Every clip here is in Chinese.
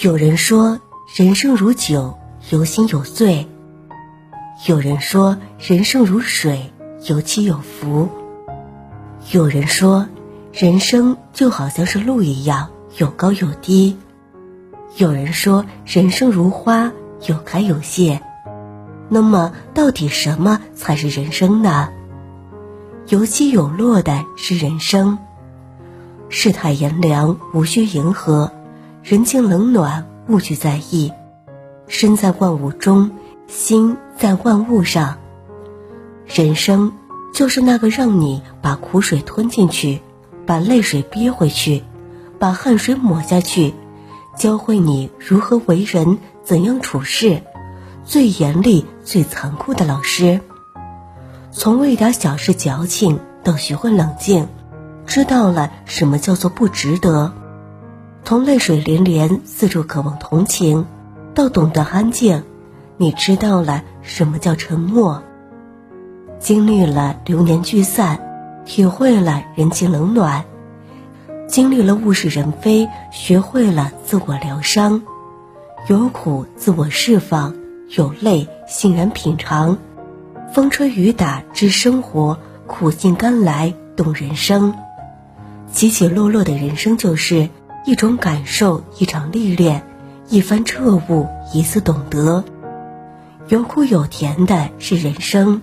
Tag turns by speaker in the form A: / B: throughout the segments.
A: 有人说人生如酒，有醒有醉；有人说人生如水，有起有伏；有人说人生就好像是路一样，有高有低；有人说人生如花，有开有谢。那么，到底什么才是人生呢？有起有落的是人生。世态炎凉，无需迎合；人情冷暖，勿去在意。身在万物中，心在万物上。人生就是那个让你把苦水吞进去，把泪水憋回去，把汗水抹下去，教会你如何为人，怎样处事。最严厉、最残酷的老师。从为点小事矫情，到学会冷静。知道了什么叫做不值得，从泪水连连、四处渴望同情，到懂得安静，你知道了什么叫沉默。经历了流年聚散，体会了人情冷暖，经历了物是人非，学会了自我疗伤，有苦自我释放，有泪欣然品尝，风吹雨打知生活，苦尽甘来懂人生。起起落落的人生就是一种感受，一场历练，一番彻悟，一次懂得。有苦有甜的是人生。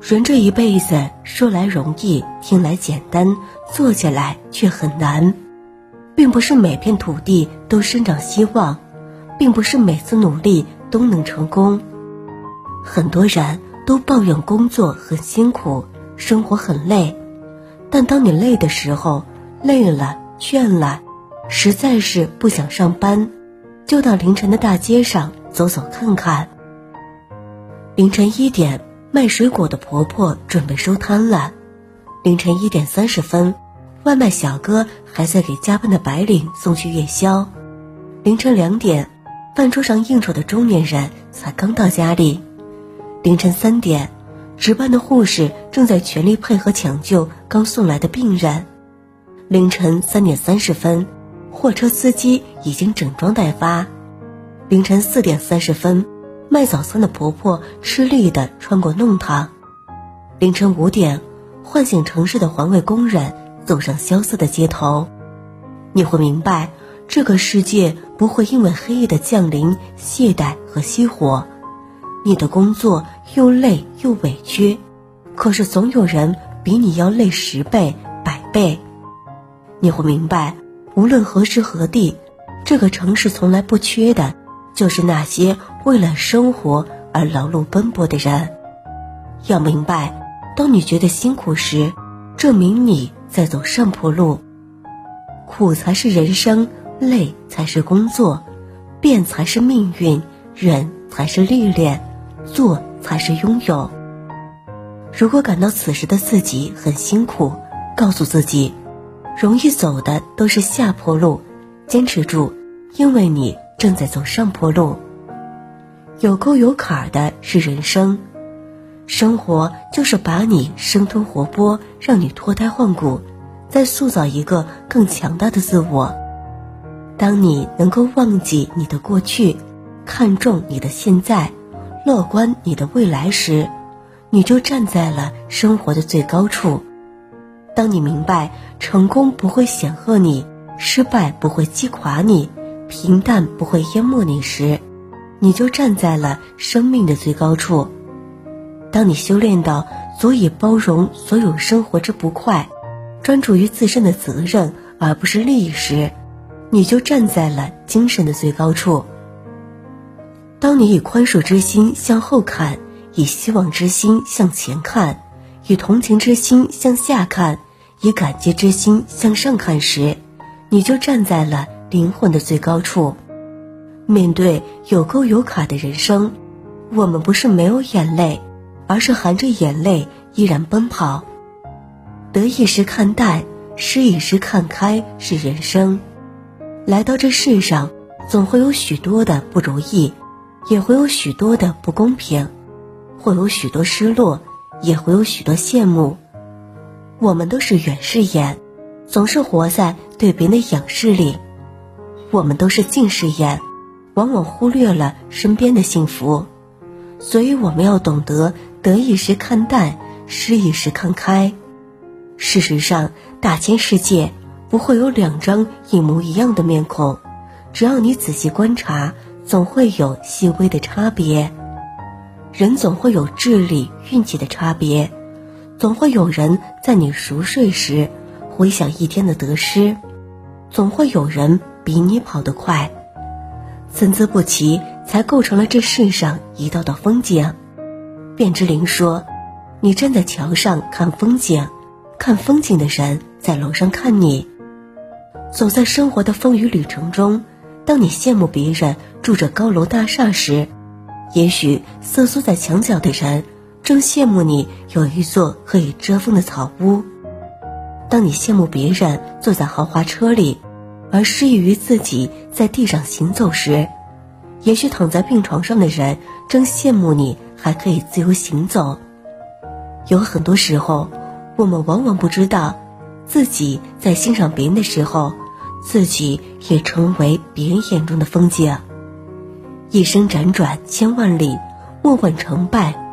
A: 人这一辈子说来容易，听来简单，做起来却很难。并不是每片土地都生长希望，并不是每次努力都能成功。很多人都抱怨工作很辛苦，生活很累。但当你累的时候，累了、倦了，实在是不想上班，就到凌晨的大街上走走看看。凌晨一点，卖水果的婆婆准备收摊了；凌晨一点三十分，外卖小哥还在给加班的白领送去夜宵；凌晨两点，饭桌上应酬的中年人才刚到家里；凌晨三点。值班的护士正在全力配合抢救刚送来的病人。凌晨三点三十分，货车司机已经整装待发。凌晨四点三十分，卖早餐的婆婆吃力地穿过弄堂。凌晨五点，唤醒城市的环卫工人走上萧瑟的街头。你会明白，这个世界不会因为黑夜的降临懈怠和熄火。你的工作又累又委屈，可是总有人比你要累十倍、百倍。你会明白，无论何时何地，这个城市从来不缺的，就是那些为了生活而劳碌奔波的人。要明白，当你觉得辛苦时，证明你在走上坡路。苦才是人生，累才是工作，变才是命运，忍才是历练。做才是拥有。如果感到此时的自己很辛苦，告诉自己，容易走的都是下坡路，坚持住，因为你正在走上坡路。有沟有坎的是人生，生活就是把你生吞活剥，让你脱胎换骨，再塑造一个更强大的自我。当你能够忘记你的过去，看重你的现在。乐观你的未来时，你就站在了生活的最高处。当你明白成功不会显赫你，失败不会击垮你，平淡不会淹没你时，你就站在了生命的最高处。当你修炼到足以包容所有生活之不快，专注于自身的责任而不是利益时，你就站在了精神的最高处。当你以宽恕之心向后看，以希望之心向前看，以同情之心向下看，以感激之心向上看时，你就站在了灵魂的最高处。面对有沟有坎的人生，我们不是没有眼泪，而是含着眼泪依然奔跑。得意时看淡，失意时看开，是人生。来到这世上，总会有许多的不如意。也会有许多的不公平，会有许多失落，也会有许多羡慕。我们都是远视眼，总是活在对别人的仰视里。我们都是近视眼，往往忽略了身边的幸福。所以我们要懂得得意时看淡，失意时看开。事实上，大千世界不会有两张一模一样的面孔，只要你仔细观察，总会有细微的差别。人总会有智力、运气的差别，总会有人在你熟睡时回想一天的得失，总会有人比你跑得快，参差不齐才构成了这世上一道道风景。卞之琳说：“你站在桥上看风景。”看风景的人在楼上看你，走在生活的风雨旅程中。当你羡慕别人住着高楼大厦时，也许瑟缩在墙角的人正羡慕你有一座可以遮风的草屋。当你羡慕别人坐在豪华车里，而失意于自己在地上行走时，也许躺在病床上的人正羡慕你还可以自由行走。有很多时候。我们往往不知道，自己在欣赏别人的时候，自己也成为别人眼中的风景。一生辗转千万里，莫问成败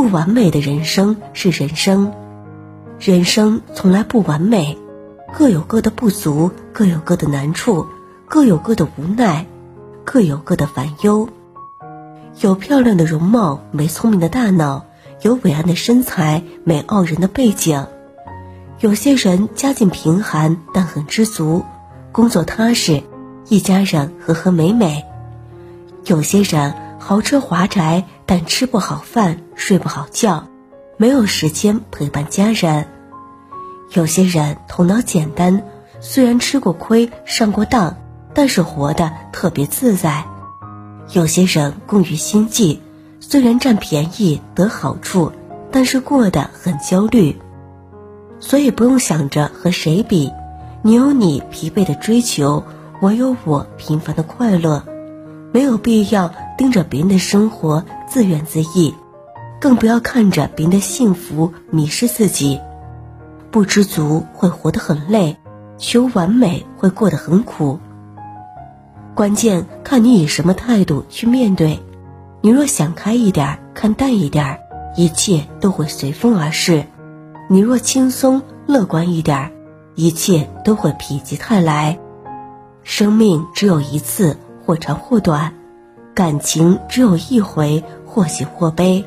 A: 不完美的人生是人生，人生从来不完美，各有各的不足，各有各的难处，各有各的无奈，各有各的烦忧。有漂亮的容貌，没聪明的大脑。有伟岸的身材，没傲人的背景；有些人家境贫寒，但很知足，工作踏实，一家人和和美美；有些人豪车华宅，但吃不好饭，睡不好觉，没有时间陪伴家人；有些人头脑简单，虽然吃过亏，上过当，但是活得特别自在；有些人工于心计。虽然占便宜得好处，但是过得很焦虑，所以不用想着和谁比，你有你疲惫的追求，我有我平凡的快乐，没有必要盯着别人的生活自怨自艾，更不要看着别人的幸福迷失自己。不知足会活得很累，求完美会过得很苦。关键看你以什么态度去面对。你若想开一点，看淡一点，一切都会随风而逝；你若轻松乐观一点，一切都会否极泰来。生命只有一次，或长或短；感情只有一回，或喜或悲。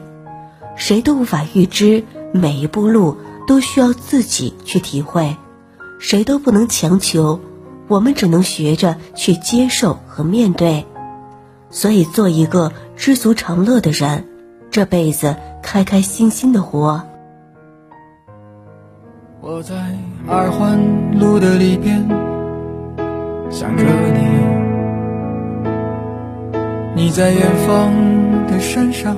A: 谁都无法预知，每一步路都需要自己去体会。谁都不能强求，我们只能学着去接受和面对。所以，做一个知足常乐的人，这辈子开开心心的活。
B: 我在二环路的里边想着你，你在远方的山上，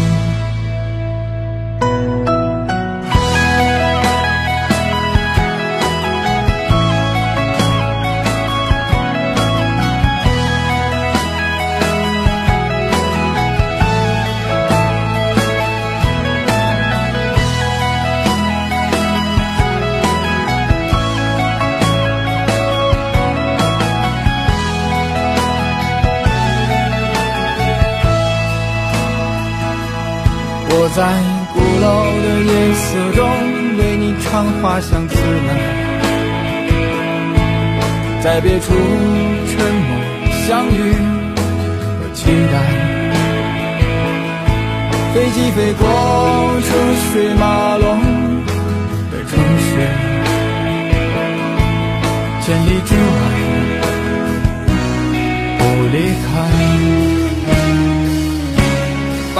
B: 在鼓楼的夜色中为你唱花香自来，在别处沉默相遇和期待。飞机飞过车水马龙的城市，千里之外不离开。